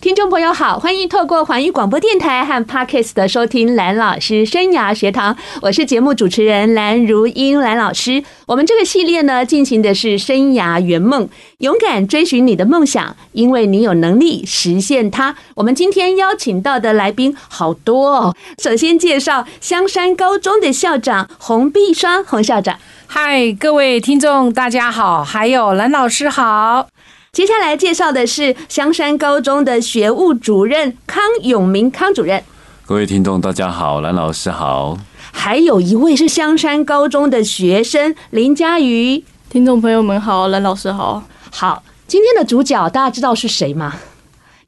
听众朋友好，欢迎透过环宇广播电台和 Parkes 的收听蓝老师生涯学堂，我是节目主持人蓝如英蓝老师。我们这个系列呢，进行的是生涯圆梦，勇敢追寻你的梦想，因为你有能力实现它。我们今天邀请到的来宾好多哦，首先介绍香山高中的校长洪碧霜洪校长。嗨，各位听众大家好，还有蓝老师好。接下来介绍的是香山高中的学务主任康永明康主任。各位听众大家好，蓝老师好。还有一位是香山高中的学生林佳瑜。听众朋友们好，蓝老师好。好，今天的主角大家知道是谁吗？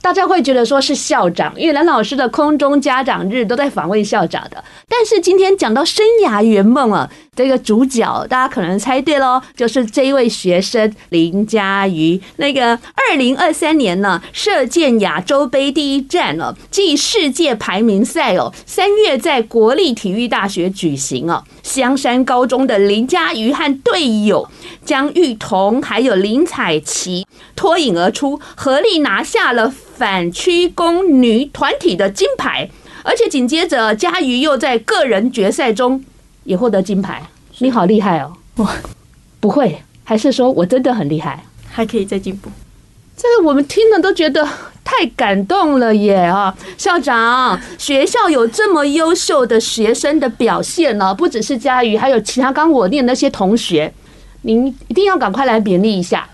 大家会觉得说是校长，因为蓝老师的空中家长日都在访问校长的。但是今天讲到生涯圆梦啊，这个主角大家可能猜对喽，就是这一位学生林佳瑜。那个二零二三年呢，射箭亚洲杯第一站了，暨世界排名赛哦，三月在国立体育大学举行哦。香山高中的林佳瑜和队友江玉彤还有林采琪脱颖而出，合力拿下了。反曲弓女团体的金牌，而且紧接着佳瑜又在个人决赛中也获得金牌。你好厉害哦！我，不会，还是说我真的很厉害？还可以再进步。这个我们听了都觉得太感动了耶！啊，校长，学校有这么优秀的学生的表现呢，不只是佳瑜，还有其他刚我念那些同学，您一定要赶快来勉励一下。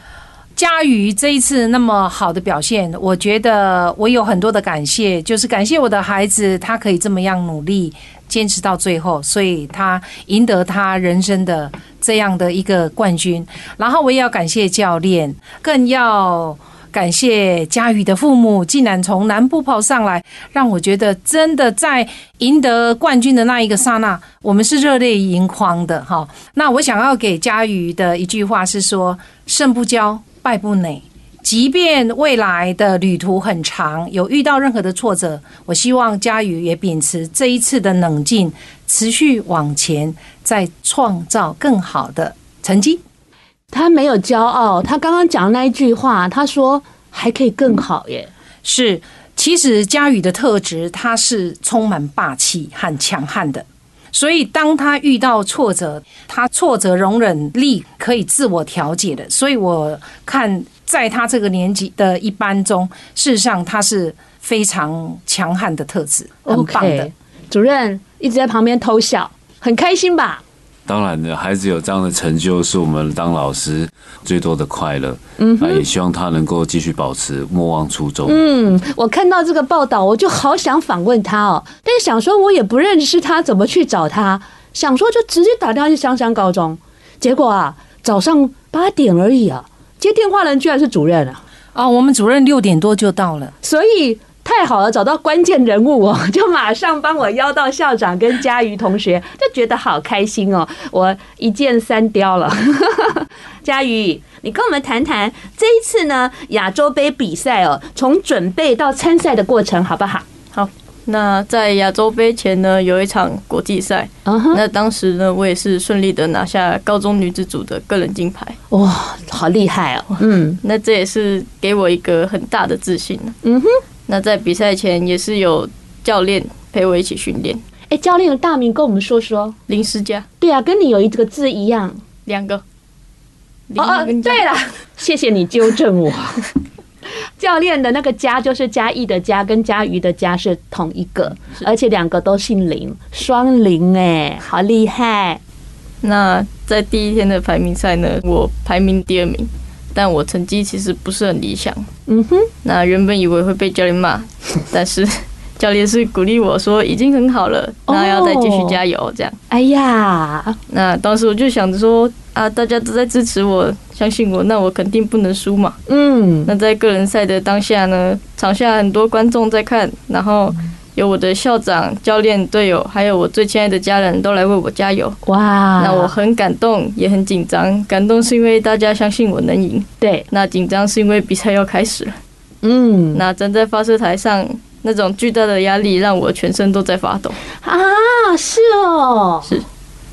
佳瑜这一次那么好的表现，我觉得我有很多的感谢，就是感谢我的孩子，他可以这么样努力，坚持到最后，所以他赢得他人生的这样的一个冠军。然后我也要感谢教练，更要感谢佳瑜的父母，竟然从南部跑上来，让我觉得真的在赢得冠军的那一个刹那，我们是热泪盈眶的哈。那我想要给佳瑜的一句话是说：胜不骄。败不馁，即便未来的旅途很长，有遇到任何的挫折，我希望佳瑜也秉持这一次的冷静，持续往前，再创造更好的成绩。他没有骄傲，他刚刚讲的那一句话，他说还可以更好耶。是，其实佳宇的特质，他是充满霸气和强悍的。所以，当他遇到挫折，他挫折容忍力可以自我调节的。所以我看，在他这个年纪的一班中，事实上他是非常强悍的特质，很棒的。Okay. 主任一直在旁边偷笑，很开心吧？当然的，孩子有这样的成就，是我们当老师最多的快乐。嗯，那也希望他能够继续保持莫忘初衷。嗯，我看到这个报道，我就好想访问他哦，但是想说我也不认识他，怎么去找他？想说就直接打电话去香山高中，结果啊，早上八点而已啊，接电话的人居然是主任啊！哦，我们主任六点多就到了，所以。太好了，找到关键人物哦，就马上帮我邀到校长跟佳瑜同学，就觉得好开心哦，我一箭三雕了。佳瑜，你跟我们谈谈这一次呢亚洲杯比赛哦，从准备到参赛的过程好不好？好，那在亚洲杯前呢，有一场国际赛，那当时呢，我也是顺利的拿下高中女子组的个人金牌，哇，好厉害哦，嗯，那这也是给我一个很大的自信，嗯哼。那在比赛前也是有教练陪我一起训练。哎，教练的大名跟我们说说。林思佳。对啊，跟你有一个字一样。两个。哦哦，对了，谢谢你纠正我。教练的那个佳就是嘉义的嘉，跟佳瑜的佳是同一个，而且两个都姓林，双林哎，好厉害。那在第一天的排名赛呢，我排名第二名。但我成绩其实不是很理想，嗯哼。那原本以为会被教练骂，但是 教练是鼓励我说已经很好了，那要再继续加油这样。哎呀，那当时我就想着说啊，大家都在支持我，相信我，那我肯定不能输嘛。嗯。那在个人赛的当下呢，场下很多观众在看，然后。有我的校长、教练、队友，还有我最亲爱的家人都来为我加油。哇！那我很感动，也很紧张。感动是因为大家相信我能赢。对。那紧张是因为比赛要开始了。嗯。那站在发射台上，那种巨大的压力让我全身都在发抖啊！是哦，是，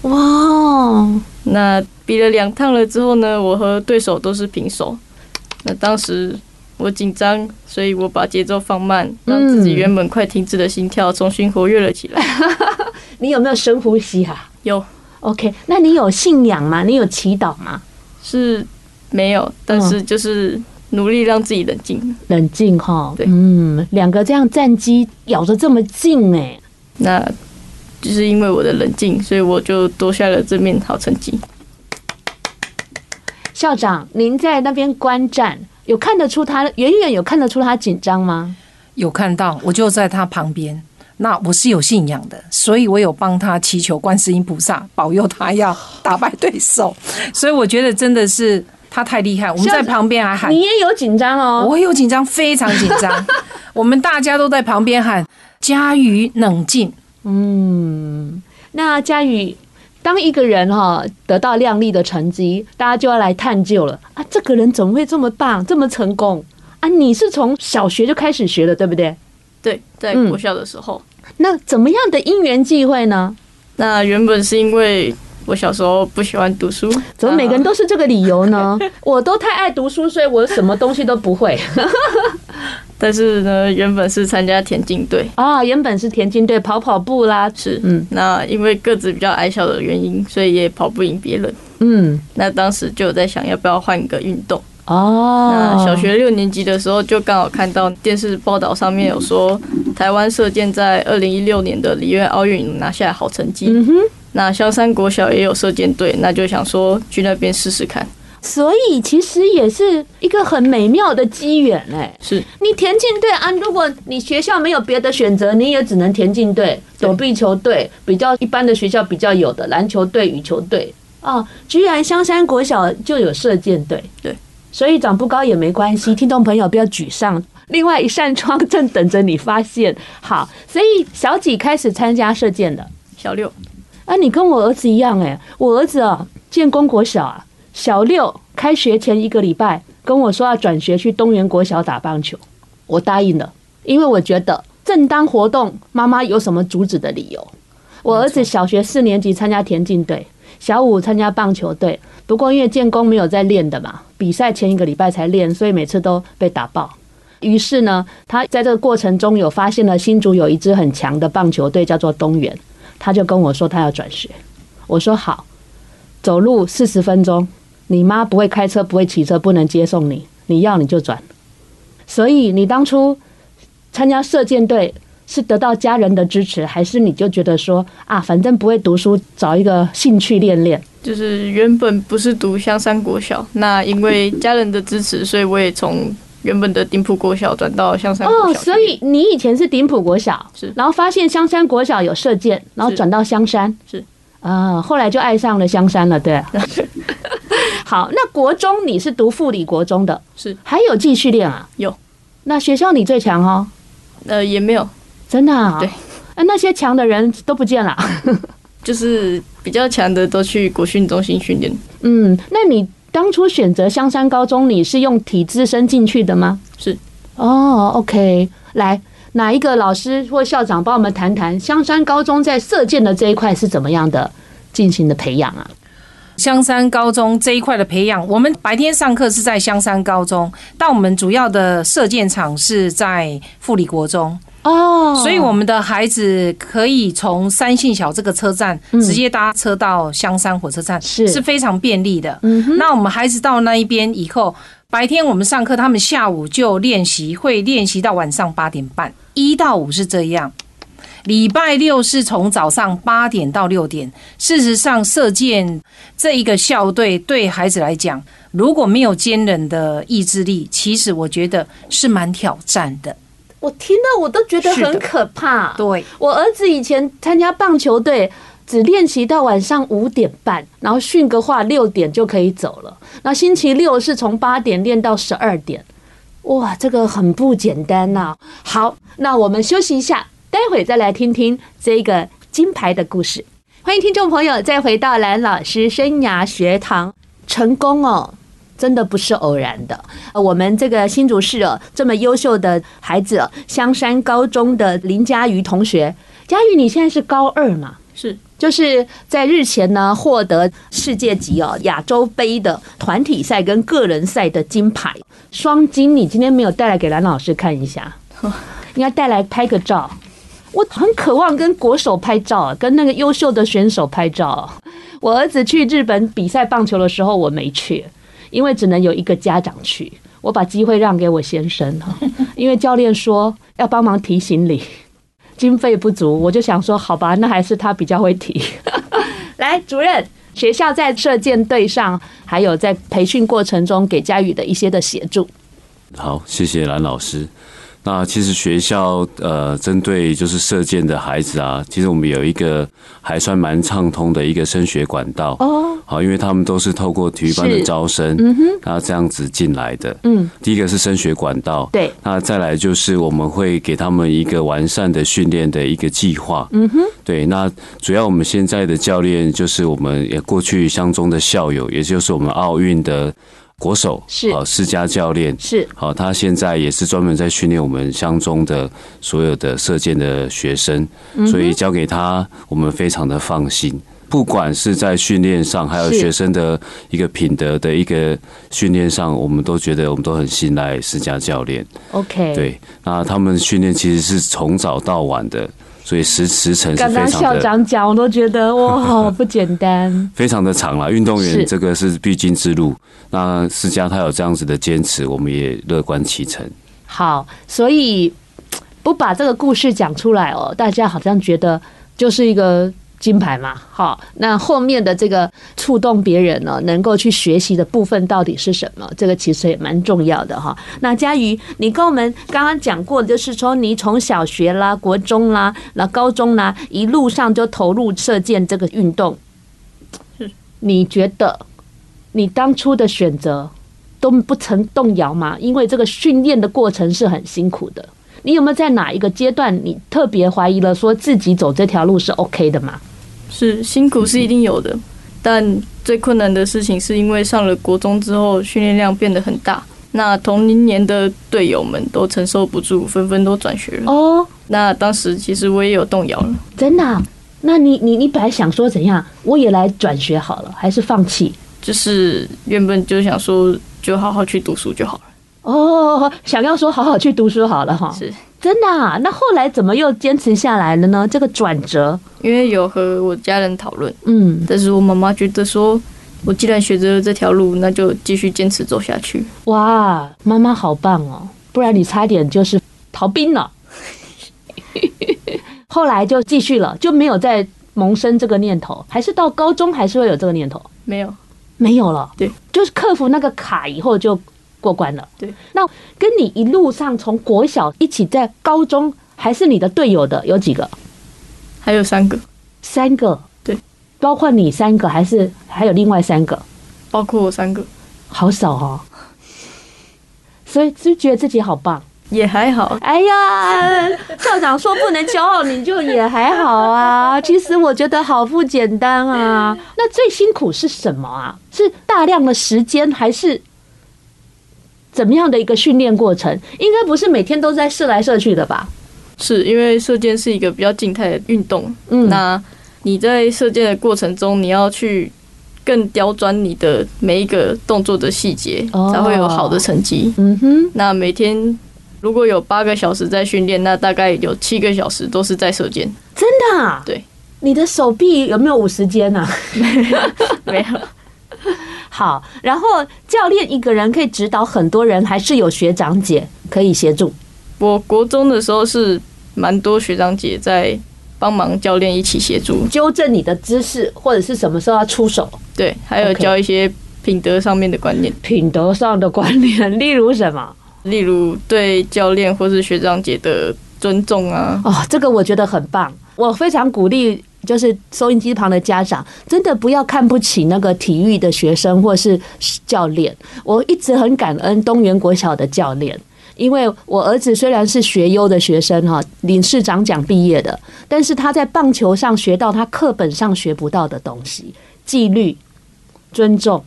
哇，那比了两趟了之后呢，我和对手都是平手。那当时我紧张，所以我把节奏放慢，让自己原本快停止的心跳重新活跃了起来。你有没有深呼吸啊？有。OK，那你有信仰吗？你有祈祷吗？是没有，但是就是。努力让自己冷静，冷静哈。对，嗯，两个这样战机咬得这么近哎，那就是因为我的冷静，所以我就夺下了这面好成绩。校长，您在那边观战，有看得出他远远有看得出他紧张吗？有看到，我就在他旁边。那我是有信仰的，所以我有帮他祈求观世音菩萨保佑他要打败对手。所以我觉得真的是。他太厉害，我们在旁边还喊。你也有紧张哦，我有紧张，非常紧张。我们大家都在旁边喊：“佳宇冷静。”嗯，那佳宇，当一个人哈得到亮丽的成绩，大家就要来探究了啊，这个人怎么会这么棒，这么成功啊？你是从小学就开始学的，对不对？对，在国校的时候。嗯，那怎么样的因缘际会呢？那原本是因为。我小时候不喜欢读书，怎么每个人都是这个理由呢？我都太爱读书，所以我什么东西都不会。但是呢，原本是参加田径队啊，原本是田径队跑跑步啦，是嗯。那因为个子比较矮小的原因，所以也跑不赢别人。嗯，那当时就有在想要不要换一个运动哦。那小学六年级的时候，就刚好看到电视报道上面有说，台湾射箭在二零一六年的里约奥运拿下好成绩。嗯哼。那萧山国小也有射箭队，那就想说去那边试试看。所以其实也是一个很美妙的机缘哎。是你田径队啊，如果你学校没有别的选择，你也只能田径队、躲避球队，比较一般的学校比较有的篮球队、羽球队啊，居然香山国小就有射箭队。对，所以长不高也没关系，听众朋友不要沮丧，另外一扇窗正等着你发现。好，所以小几开始参加射箭的？小六。啊，你跟我儿子一样哎、欸，我儿子啊，建功国小啊，小六开学前一个礼拜跟我说要转学去东元国小打棒球，我答应了，因为我觉得正当活动，妈妈有什么阻止的理由？我儿子小学四年级参加田径队，小五参加棒球队，不过因为建功没有在练的嘛，比赛前一个礼拜才练，所以每次都被打爆。于是呢，他在这个过程中有发现了新竹有一支很强的棒球队，叫做东元。他就跟我说他要转学，我说好，走路四十分钟，你妈不会开车不会骑车不能接送你，你要你就转。所以你当初参加射箭队是得到家人的支持，还是你就觉得说啊，反正不会读书，找一个兴趣练练？就是原本不是读香山国小，那因为家人的支持，所以我也从。原本的顶埔国小转到香山国小。哦，所以你以前是顶埔国小，是，然后发现香山国小有射箭，然后转到香山，是，啊，后来就爱上了香山了，对。好，那国中你是读护理国中的，是，还有继续练啊？有。那学校你最强哦？呃，也没有，真的啊？对。啊，那些强的人都不见了，就是比较强的都去国训中心训练。嗯，那你。当初选择香山高中，你是用体资生进去的吗？是。哦，OK，来，哪一个老师或校长帮我们谈谈香山高中在射箭的这一块是怎么样的进行的培养啊？香山高中这一块的培养，我们白天上课是在香山高中，但我们主要的射箭场是在富里国中。哦，所以我们的孩子可以从三信小这个车站直接搭车到香山火车站，是是非常便利的。那我们孩子到那一边以后，白天我们上课，他们下午就练习，会练习到晚上八点半，一到五是这样。礼拜六是从早上八点到六点。事实上，射箭这一个校队对孩子来讲，如果没有坚韧的意志力，其实我觉得是蛮挑战的。我听到我都觉得很可怕。对，我儿子以前参加棒球队，只练习到晚上五点半，然后训个话六点就可以走了。那星期六是从八点练到十二点，哇，这个很不简单呐。好，那我们休息一下，待会再来听听这个金牌的故事。欢迎听众朋友再回到蓝老师生涯学堂，成功哦。真的不是偶然的。我们这个新竹市哦，这么优秀的孩子，香山高中的林佳瑜同学，佳瑜，你现在是高二嘛？是，就是在日前呢，获得世界级哦亚洲杯的团体赛跟个人赛的金牌，双金。你今天没有带来给蓝老师看一下，应该带来拍个照。我很渴望跟国手拍照，跟那个优秀的选手拍照。我儿子去日本比赛棒球的时候，我没去，因为只能有一个家长去。我把机会让给我先生哈，因为教练说要帮忙提行李，经费不足，我就想说好吧，那还是他比较会提。来，主任，学校在射箭队上，还有在培训过程中给佳宇的一些的协助。好，谢谢蓝老师。那其实学校呃，针对就是射箭的孩子啊，其实我们有一个还算蛮畅通的一个升学管道哦。好，因为他们都是透过体育班的招生，嗯哼，那这样子进来的。嗯，第一个是升学管道，对。那再来就是我们会给他们一个完善的训练的一个计划。嗯哼，对。那主要我们现在的教练就是我们也过去相中的校友，也就是我们奥运的。国手是好，施家教练是好，他现在也是专门在训练我们乡中的所有的射箭的学生，所以交给他，我们非常的放心。不管是在训练上，还有学生的一个品德的一个训练上，我们都觉得我们都很信赖施家教练。OK，对，那他们训练其实是从早到晚的。所以时时程是非常的。刚刚校长讲，我都觉得哇，好不简单。非常的长了，运动员这个是必经之路。那思佳他有这样子的坚持，我们也乐观其成。好，所以不把这个故事讲出来哦，大家好像觉得就是一个。金牌嘛，好，那后面的这个触动别人呢，能够去学习的部分到底是什么？这个其实也蛮重要的哈。那佳瑜，你跟我们刚刚讲过，就是说你从小学啦、国中啦、那高中啦，一路上就投入射箭这个运动。你觉得你当初的选择都不曾动摇吗？因为这个训练的过程是很辛苦的。你有没有在哪一个阶段，你特别怀疑了，说自己走这条路是 OK 的吗？是辛苦是一定有的，但最困难的事情是因为上了国中之后训练量变得很大，那同龄年的队友们都承受不住，纷纷都转学了。哦，那当时其实我也有动摇了，真的啊？那你你你本来想说怎样？我也来转学好了，还是放弃？就是原本就想说，就好好去读书就好了。哦，想要说好好去读书好了哈。是。真的啊？那后来怎么又坚持下来了呢？这个转折，因为有和我家人讨论，嗯，但是我妈妈觉得说，我既然选择了这条路，那就继续坚持走下去。哇，妈妈好棒哦！不然你差点就是逃兵了。后来就继续了，就没有再萌生这个念头，还是到高中还是会有这个念头？没有，没有了。对，就是克服那个卡以后就。过关了，对。那跟你一路上从国小一起在高中，还是你的队友的有几个？还有三个，三个，对。包括你三个，还是还有另外三个？包括我三个，好少哦。所以就觉得自己好棒？也还好。哎呀，校长说不能骄傲，你就也还好啊。其实我觉得好不简单啊。那最辛苦是什么啊？是大量的时间，还是？怎么样的一个训练过程？应该不是每天都在射来射去的吧？是因为射箭是一个比较静态的运动。嗯，那你在射箭的过程中，你要去更刁钻你的每一个动作的细节，才会有好的成绩。嗯哼。那每天如果有八个小时在训练，那大概有七个小时都是在射箭。真的啊？对。你的手臂有没有五十肩啊？没有。好，然后教练一个人可以指导很多人，还是有学长姐可以协助？我国中的时候是蛮多学长姐在帮忙，教练一起协助纠正你的姿势，或者是什么时候要出手？对，还有教一些品德上面的观念。品德上的观念，例如什么？例如对教练或是学长姐的尊重啊。哦，这个我觉得很棒，我非常鼓励。就是收音机旁的家长，真的不要看不起那个体育的学生或是教练。我一直很感恩东元国小的教练，因为我儿子虽然是学优的学生哈，领市长奖毕业的，但是他在棒球上学到他课本上学不到的东西，纪律、尊重，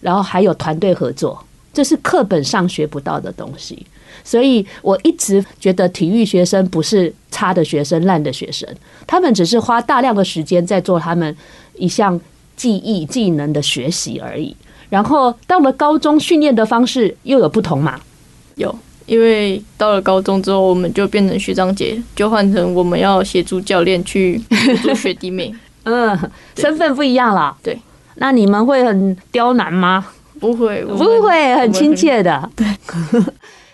然后还有团队合作，这是课本上学不到的东西。所以我一直觉得体育学生不是差的学生、烂的学生，他们只是花大量的时间在做他们一项技艺、技能的学习而已。然后到了高中，训练的方式又有不同嘛？有，因为到了高中之后，我们就变成学长姐，就换成我们要协助教练去做学弟妹。嗯，身份不一样了。对，那你们会很刁难吗？不会，不会，很亲切的。对。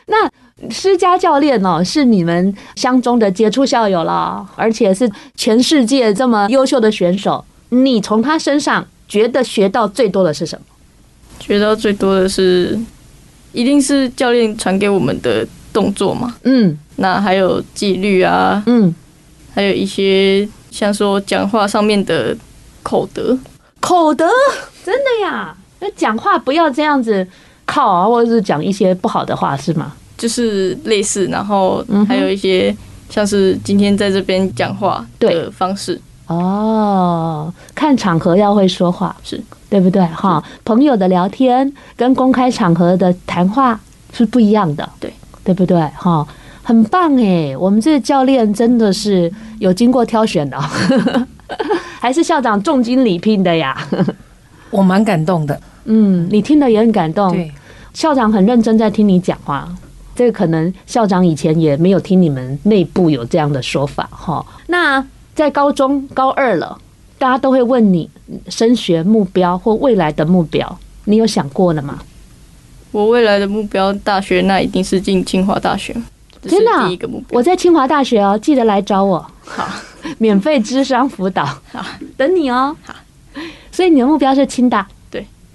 那施家教练哦，是你们相中的杰出校友了，而且是全世界这么优秀的选手。你从他身上觉得学到最多的是什么？学到最多的是，一定是教练传给我们的动作嘛。嗯，那还有纪律啊，嗯，还有一些像说讲话上面的口德。口德，真的呀？那讲话不要这样子。靠啊，或者是讲一些不好的话是吗？就是类似，然后还有一些像是今天在这边讲话的方式哦。看场合要会说话，是对不对？哈，朋友的聊天跟公开场合的谈话是不一样的，对对不对？哈，很棒哎，我们这个教练真的是有经过挑选的，还是校长重金礼聘的呀？我蛮感动的。嗯，你听得也很感动。对，校长很认真在听你讲话。这个可能校长以前也没有听你们内部有这样的说法哈。那在高中高二了，大家都会问你升学目标或未来的目标，你有想过了吗？我未来的目标，大学那一定是进清华大学。真的，第一个目标，我在清华大学哦，记得来找我。好，免费智商辅导。好，等你哦。好，所以你的目标是清大。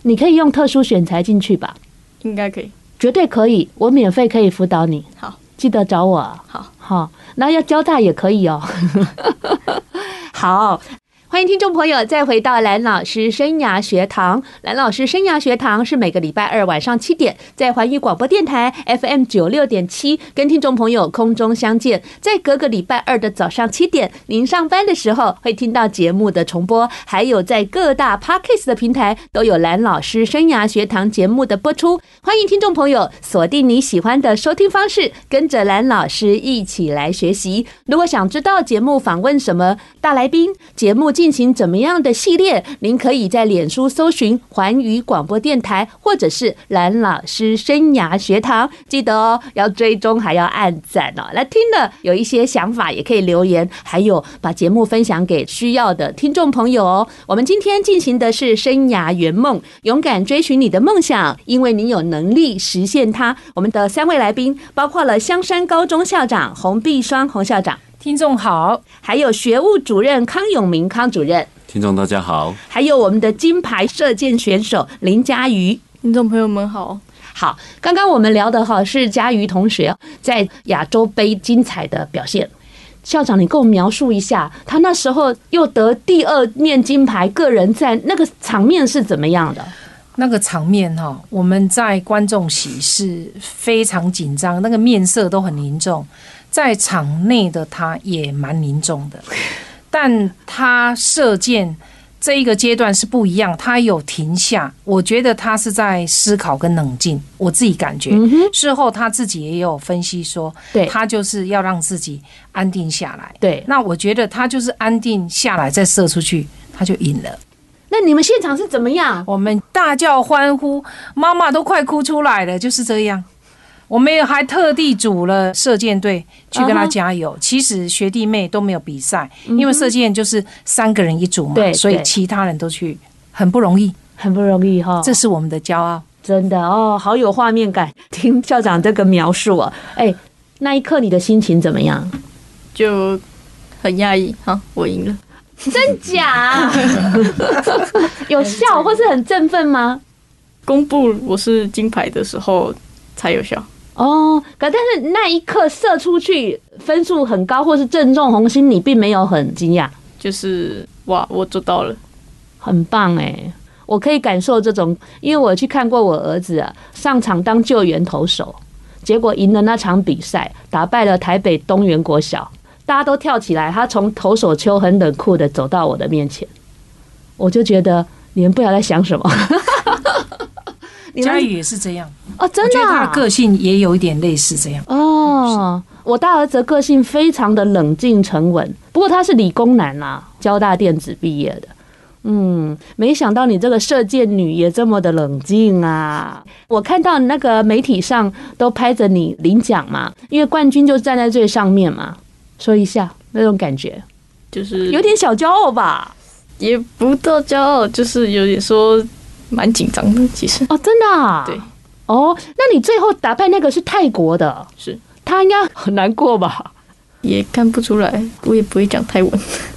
你可以用特殊选材进去吧？应该可以，绝对可以。我免费可以辅导你。好，记得找我。好，好，那要交大也可以哦。好。欢迎听众朋友再回到蓝老师生涯学堂。蓝老师生涯学堂是每个礼拜二晚上七点在环宇广播电台 FM 九六点七跟听众朋友空中相见。在隔个礼拜二的早上七点，您上班的时候会听到节目的重播，还有在各大 Podcast 的平台都有蓝老师生涯学堂节目的播出。欢迎听众朋友锁定你喜欢的收听方式，跟着蓝老师一起来学习。如果想知道节目访问什么大来宾，节目。进行怎么样的系列？您可以在脸书搜寻环宇广播电台，或者是蓝老师生涯学堂。记得哦，要追踪还要按赞哦。来听的有一些想法，也可以留言，还有把节目分享给需要的听众朋友哦。我们今天进行的是生涯圆梦，勇敢追寻你的梦想，因为你有能力实现它。我们的三位来宾包括了香山高中校长洪碧双洪校长。听众好，还有学务主任康永明康主任。听众大家好，还有我们的金牌射箭选手林佳瑜。听众朋友们好，好，刚刚我们聊的哈是佳瑜同学在亚洲杯精彩的表现。校长，你给我描述一下，他那时候又得第二面金牌，个人赛那个场面是怎么样的？那个场面哈，我们在观众席是非常紧张，那个面色都很凝重。在场内的他也蛮凝重的，但他射箭这一个阶段是不一样，他有停下，我觉得他是在思考跟冷静，我自己感觉。事后他自己也有分析说，对，他就是要让自己安定下来。对，那我觉得他就是安定下来再射出去，他就赢了。那你们现场是怎么样？我们大叫欢呼，妈妈都快哭出来了，就是这样。我们也还特地组了射箭队去跟他加油。其实学弟妹都没有比赛，因为射箭就是三个人一组嘛，所以其他人都去，很不容易，很不容易哈。这是我们的骄傲，真的哦，好有画面感。听校长这个描述啊，哎，那一刻你的心情怎么样？就很压抑。好，我赢了，真假？有笑或是很振奋吗？公布我是金牌的时候才有效。哦，可但是那一刻射出去分数很高，或是正中红心，你并没有很惊讶，就是哇，我做到了，很棒哎！我可以感受这种，因为我去看过我儿子啊上场当救援投手，结果赢了那场比赛，打败了台北东元国小，大家都跳起来，他从投手丘很冷酷的走到我的面前，我就觉得你们不晓得在想什么。佳宇也是这样哦，真的、啊，他的个性也有一点类似这样哦。我大儿子个性非常的冷静沉稳，不过他是理工男呐、啊，交大电子毕业的。嗯，没想到你这个射箭女也这么的冷静啊！我看到那个媒体上都拍着你领奖嘛，因为冠军就站在最上面嘛。说一下那种感觉，就是有点小骄傲吧？也不到骄傲，就是有点说蛮紧张的。其实哦，真的啊？对哦，那你最后打败那个是泰国的，是他应该很难过吧？也看不出来，我也不会讲泰文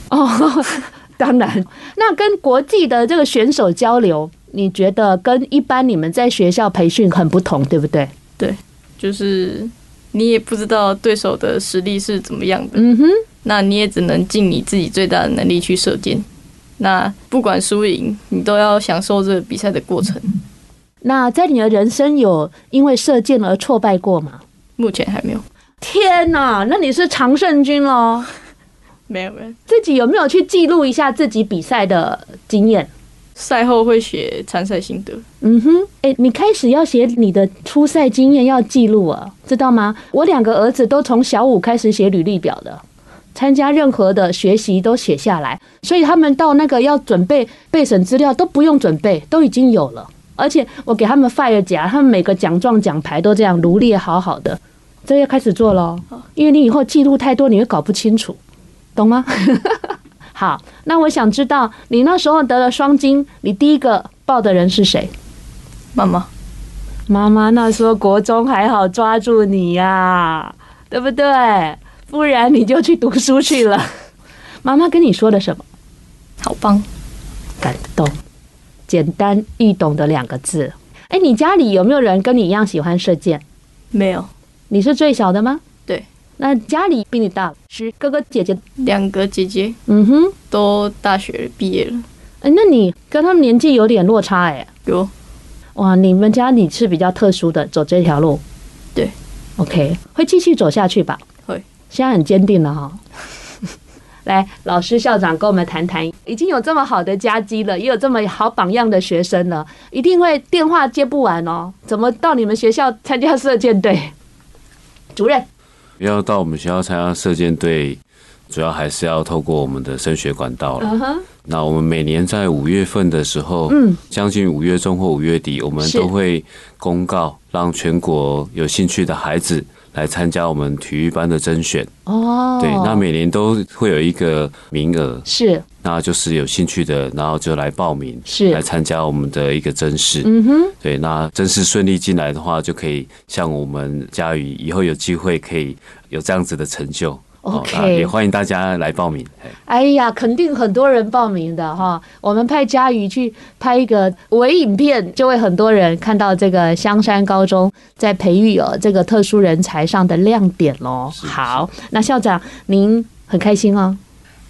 哦。当然，那跟国际的这个选手交流，你觉得跟一般你们在学校培训很不同，对不对？对，就是你也不知道对手的实力是怎么样的。嗯哼，那你也只能尽你自己最大的能力去射箭。那不管输赢，你都要享受这个比赛的过程。那在你的人生有因为射箭而挫败过吗？目前还没有。天哪，那你是常胜军喽？没有没有，自己有没有去记录一下自己比赛的经验？赛后会写参赛心得。嗯哼，哎，你开始要写你的初赛经验，要记录啊，知道吗？我两个儿子都从小五开始写履历表的，参加任何的学习都写下来，所以他们到那个要准备备审资料都不用准备，都已经有了。而且我给他们 fire 夹，他们每个奖状奖牌都这样罗列好好的，这要开始做喽。因为你以后记录太多，你会搞不清楚。懂吗？好，那我想知道你那时候得了双金，你第一个报的人是谁？妈妈。妈妈那时候国中还好抓住你呀、啊，对不对？不然你就去读书去了。妈妈跟你说的什么？好棒，感动，简单易懂的两个字。哎，你家里有没有人跟你一样喜欢射箭？没有。你是最小的吗？对。那家里比你大是哥哥姐姐，两个姐姐，嗯哼，都大学毕业了。哎，那你跟他们年纪有点落差哎。有，哇，你们家你是比较特殊的，走这条路。对，OK，会继续走下去吧？会，现在很坚定了哈。来，老师校长跟我们谈谈，已经有这么好的家绩了，也有这么好榜样的学生了，一定会电话接不完哦。怎么到你们学校参加射箭队？主任。要到我们学校参加射箭队，主要还是要透过我们的升学管道了。Uh huh. 那我们每年在五月份的时候，嗯，将近五月中或五月底，我们都会公告，让全国有兴趣的孩子来参加我们体育班的甄选。哦，对，那每年都会有一个名额，是。那就是有兴趣的，然后就来报名，是来参加我们的一个甄试。嗯哼，对，那甄试顺利进来的话，就可以像我们佳宇以后有机会可以有这样子的成就。OK，也欢迎大家来报名。哎呀，肯定很多人报名的哈。我们派佳宇去拍一个微影片，就会很多人看到这个香山高中在培育哦这个特殊人才上的亮点喽。好，那校长您很开心哦。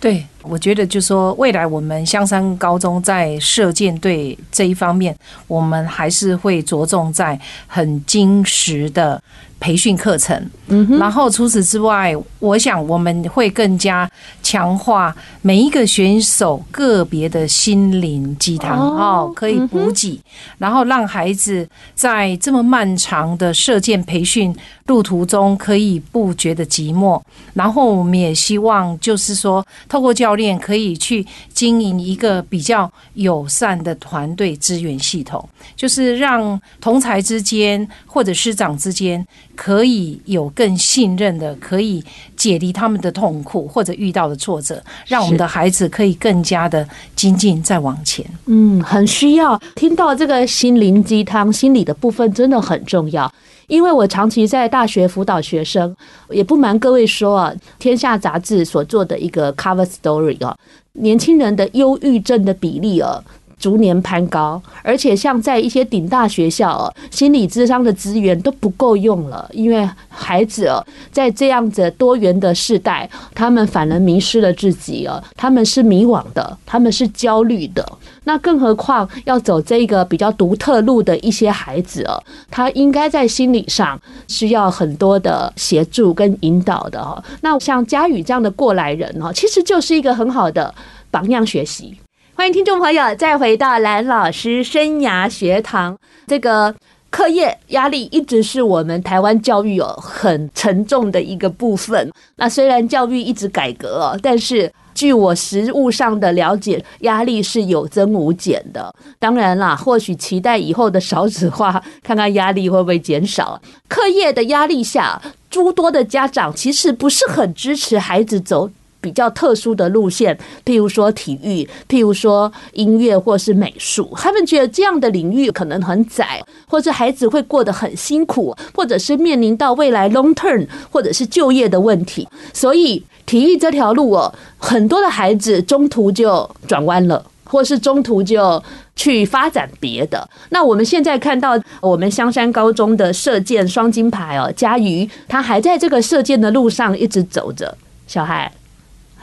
对。我觉得，就说未来我们香山高中在射箭队这一方面，我们还是会着重在很精实的培训课程。嗯，然后除此之外，我想我们会更加强化每一个选手个别的心灵鸡汤哦，可以补给，然后让孩子在这么漫长的射箭培训路途中可以不觉得寂寞。然后我们也希望，就是说透过教练可以去经营一个比较友善的团队资源系统，就是让同才之间或者师长之间可以有更信任的，可以解离他们的痛苦或者遇到的挫折，让我们的孩子可以更加的精进再往前。嗯，很需要听到这个心灵鸡汤，心理的部分真的很重要。因为我长期在大学辅导学生，也不瞒各位说啊，天下杂志所做的一个 cover story 啊，年轻人的忧郁症的比例啊。逐年攀高，而且像在一些顶大学校，心理智商的资源都不够用了，因为孩子哦，在这样子多元的世代，他们反而迷失了自己哦，他们是迷惘的，他们是焦虑的。那更何况要走这个比较独特路的一些孩子哦，他应该在心理上需要很多的协助跟引导的哦。那像佳宇这样的过来人哦，其实就是一个很好的榜样学习。欢迎听众朋友再回到蓝老师生涯学堂。这个课业压力一直是我们台湾教育哦很沉重的一个部分。那虽然教育一直改革，但是据我实务上的了解，压力是有增无减的。当然啦，或许期待以后的少子化，看看压力会不会减少。课业的压力下，诸多的家长其实不是很支持孩子走。比较特殊的路线，譬如说体育，譬如说音乐或是美术，他们觉得这样的领域可能很窄，或者孩子会过得很辛苦，或者是面临到未来 long term 或者是就业的问题。所以体育这条路哦，很多的孩子中途就转弯了，或是中途就去发展别的。那我们现在看到我们香山高中的射箭双金牌哦，佳瑜他还在这个射箭的路上一直走着，小孩。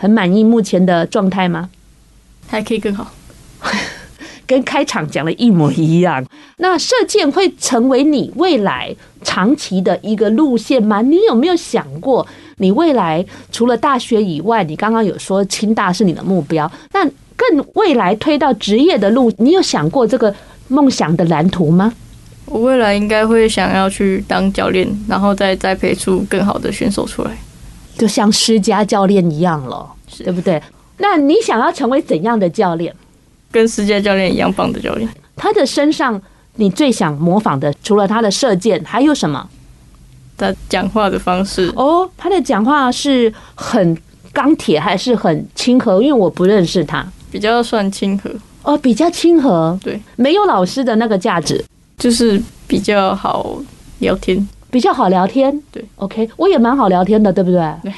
很满意目前的状态吗？还可以更好，跟开场讲的一模一样。那射箭会成为你未来长期的一个路线吗？你有没有想过，你未来除了大学以外，你刚刚有说清大是你的目标，那更未来推到职业的路，你有想过这个梦想的蓝图吗？我未来应该会想要去当教练，然后再栽培出更好的选手出来。就像施家教练一样了，对不对？那你想要成为怎样的教练？跟施家教练一样棒的教练。他的身上，你最想模仿的，除了他的射箭，还有什么？他讲话的方式。哦，他的讲话是很钢铁，还是很亲和？因为我不认识他，比较算亲和。哦，比较亲和。对，没有老师的那个价值，就是比较好聊天。比较好聊天，对，OK，我也蛮好聊天的，对不对？对，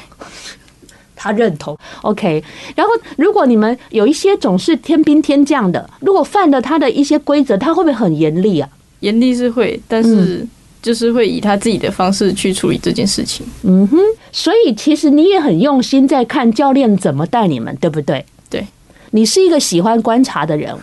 他认同，OK。然后，如果你们有一些总是天兵天将的，如果犯了他的一些规则，他会不会很严厉啊？严厉是会，但是就是会以他自己的方式去处理这件事情。嗯哼，所以其实你也很用心在看教练怎么带你们，对不对？对，你是一个喜欢观察的人，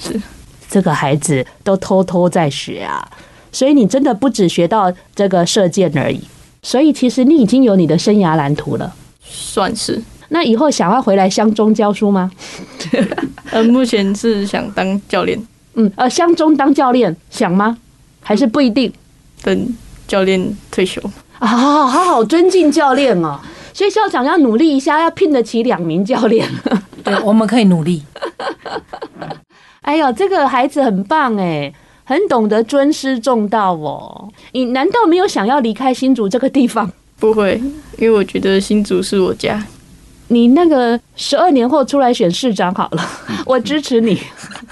是这个孩子都偷偷在学啊。所以你真的不只学到这个射箭而已，所以其实你已经有你的生涯蓝图了，算是。那以后想要回来乡中教书吗？呃，目前是想当教练。嗯，呃，乡中当教练想吗？还是不一定？等教练退休啊，好好尊敬教练哦。所以校长要努力一下，要聘得起两名教练。对，我们可以努力。哎呦，这个孩子很棒哎。很懂得尊师重道哦，你难道没有想要离开新竹这个地方？不会，因为我觉得新竹是我家。你那个十二年后出来选市长好了，我支持你。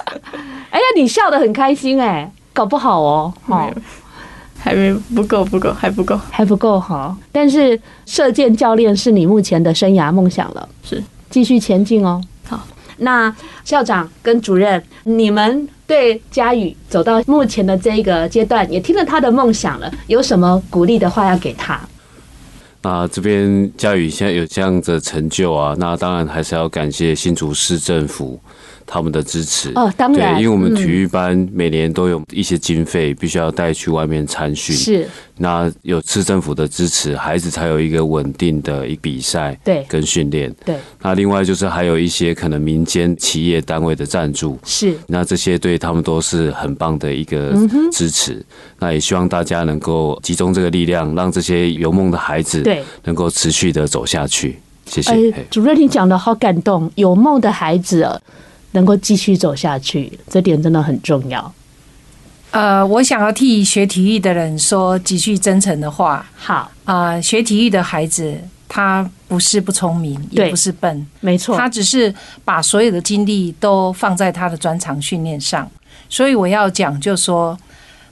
哎呀，你笑得很开心哎，搞不好哦，哦，还没不够，不够，还不够，还不够好。但是射箭教练是你目前的生涯梦想了，是继续前进哦。好，那校长跟主任，你们。对佳宇走到目前的这一个阶段，也听了他的梦想了，有什么鼓励的话要给他？那这边佳宇现在有这样的成就啊，那当然还是要感谢新竹市政府。他们的支持哦，当然，对，因为我们体育班每年都有一些经费，必须要带去外面参训。是，那有市政府的支持，孩子才有一个稳定的一比赛，对，跟训练。对，那另外就是还有一些可能民间企业单位的赞助，是，那这些对他们都是很棒的一个支持。那也希望大家能够集中这个力量，让这些有梦的孩子对能够持续的走下去。谢谢。主任，你讲的好感动，有梦的孩子。能够继续走下去，这点真的很重要。呃，我想要替学体育的人说几句真诚的话。好啊，呃，学体育的孩子，他不是不聪明，也不是笨，没错，他只是把所有的精力都放在他的专长训练上。所以我要讲，就说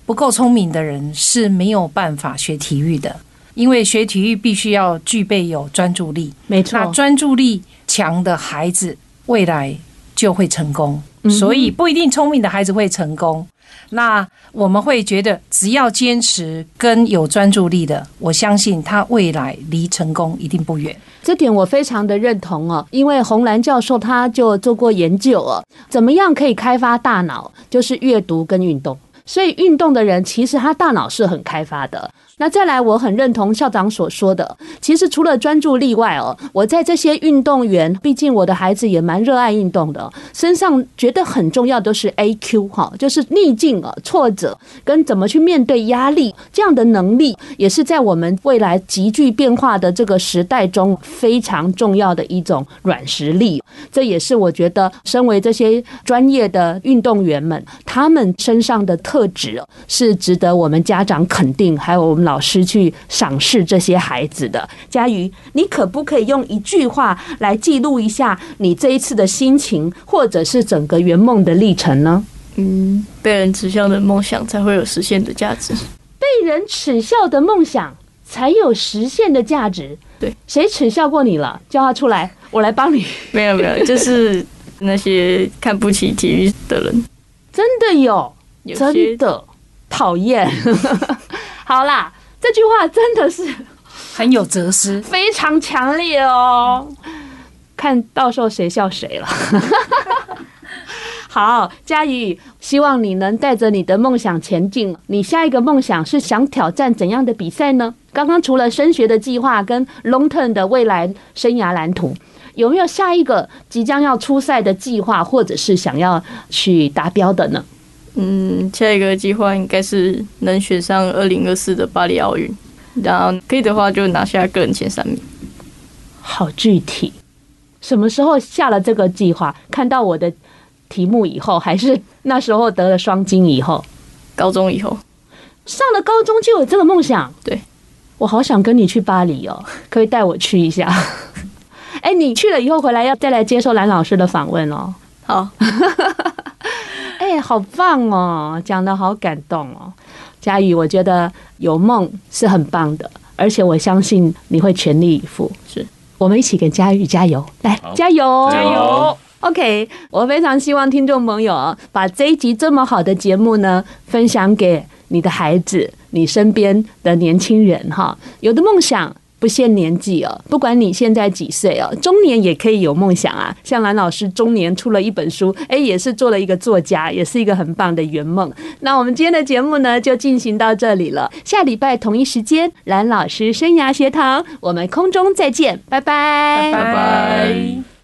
不够聪明的人是没有办法学体育的，因为学体育必须要具备有专注力。没错，那专注力强的孩子，未来。就会成功，所以不一定聪明的孩子会成功。那我们会觉得，只要坚持跟有专注力的，我相信他未来离成功一定不远。这点我非常的认同哦，因为红蓝教授他就做过研究哦，怎么样可以开发大脑，就是阅读跟运动。所以运动的人其实他大脑是很开发的。那再来，我很认同校长所说的，其实除了专注力外哦，我在这些运动员，毕竟我的孩子也蛮热爱运动的，身上觉得很重要都是 AQ 哈，就是逆境啊、挫折跟怎么去面对压力这样的能力，也是在我们未来急剧变化的这个时代中非常重要的一种软实力。这也是我觉得，身为这些专业的运动员们，他们身上的特质是值得我们家长肯定，还有我们。老师去赏识这些孩子的佳瑜，你可不可以用一句话来记录一下你这一次的心情，或者是整个圆梦的历程呢？嗯，被人耻笑的梦想才会有实现的价值。被人耻笑的梦想才有实现的价值。对，谁耻笑过你了？叫他出来，我来帮你。没有没有，就是那些看不起体育的人，真的有，真的讨厌。好啦。这句话真的是很有哲思，非常强烈哦。看到时候谁笑谁了。好，佳宇，希望你能带着你的梦想前进。你下一个梦想是想挑战怎样的比赛呢？刚刚除了升学的计划跟 long term 的未来生涯蓝图，有没有下一个即将要出赛的计划，或者是想要去达标的呢？嗯，下一个计划应该是能选上二零二四的巴黎奥运，然后可以的话就拿下个人前三名。好具体，什么时候下了这个计划？看到我的题目以后，还是那时候得了双金以后？高中以后，上了高中就有这个梦想。对，我好想跟你去巴黎哦，可以带我去一下。哎，你去了以后回来要再来接受蓝老师的访问哦。好。好棒哦，讲的好感动哦，佳宇，我觉得有梦是很棒的，而且我相信你会全力以赴。是，我们一起给佳宇加油，来，加油，加油！OK，我非常希望听众朋友把这一集这么好的节目呢，分享给你的孩子，你身边的年轻人哈，有的梦想。不限年纪哦，不管你现在几岁哦，中年也可以有梦想啊。像蓝老师中年出了一本书，哎，也是做了一个作家，也是一个很棒的圆梦。那我们今天的节目呢，就进行到这里了。下礼拜同一时间，蓝老师生涯学堂，我们空中再见，拜拜，拜拜。